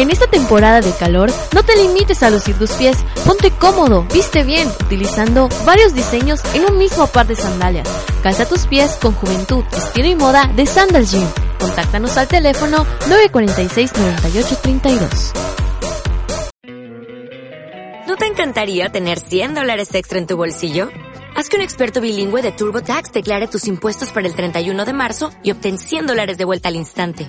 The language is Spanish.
En esta temporada de calor, no te limites a lucir tus pies. Ponte cómodo, viste bien, utilizando varios diseños en un mismo par de sandalias. Calza tus pies con juventud, estilo y moda de Sandal Gym. Contáctanos al teléfono 946-9832. ¿No te encantaría tener 100 dólares extra en tu bolsillo? Haz que un experto bilingüe de TurboTax declare tus impuestos para el 31 de marzo y obtén 100 dólares de vuelta al instante.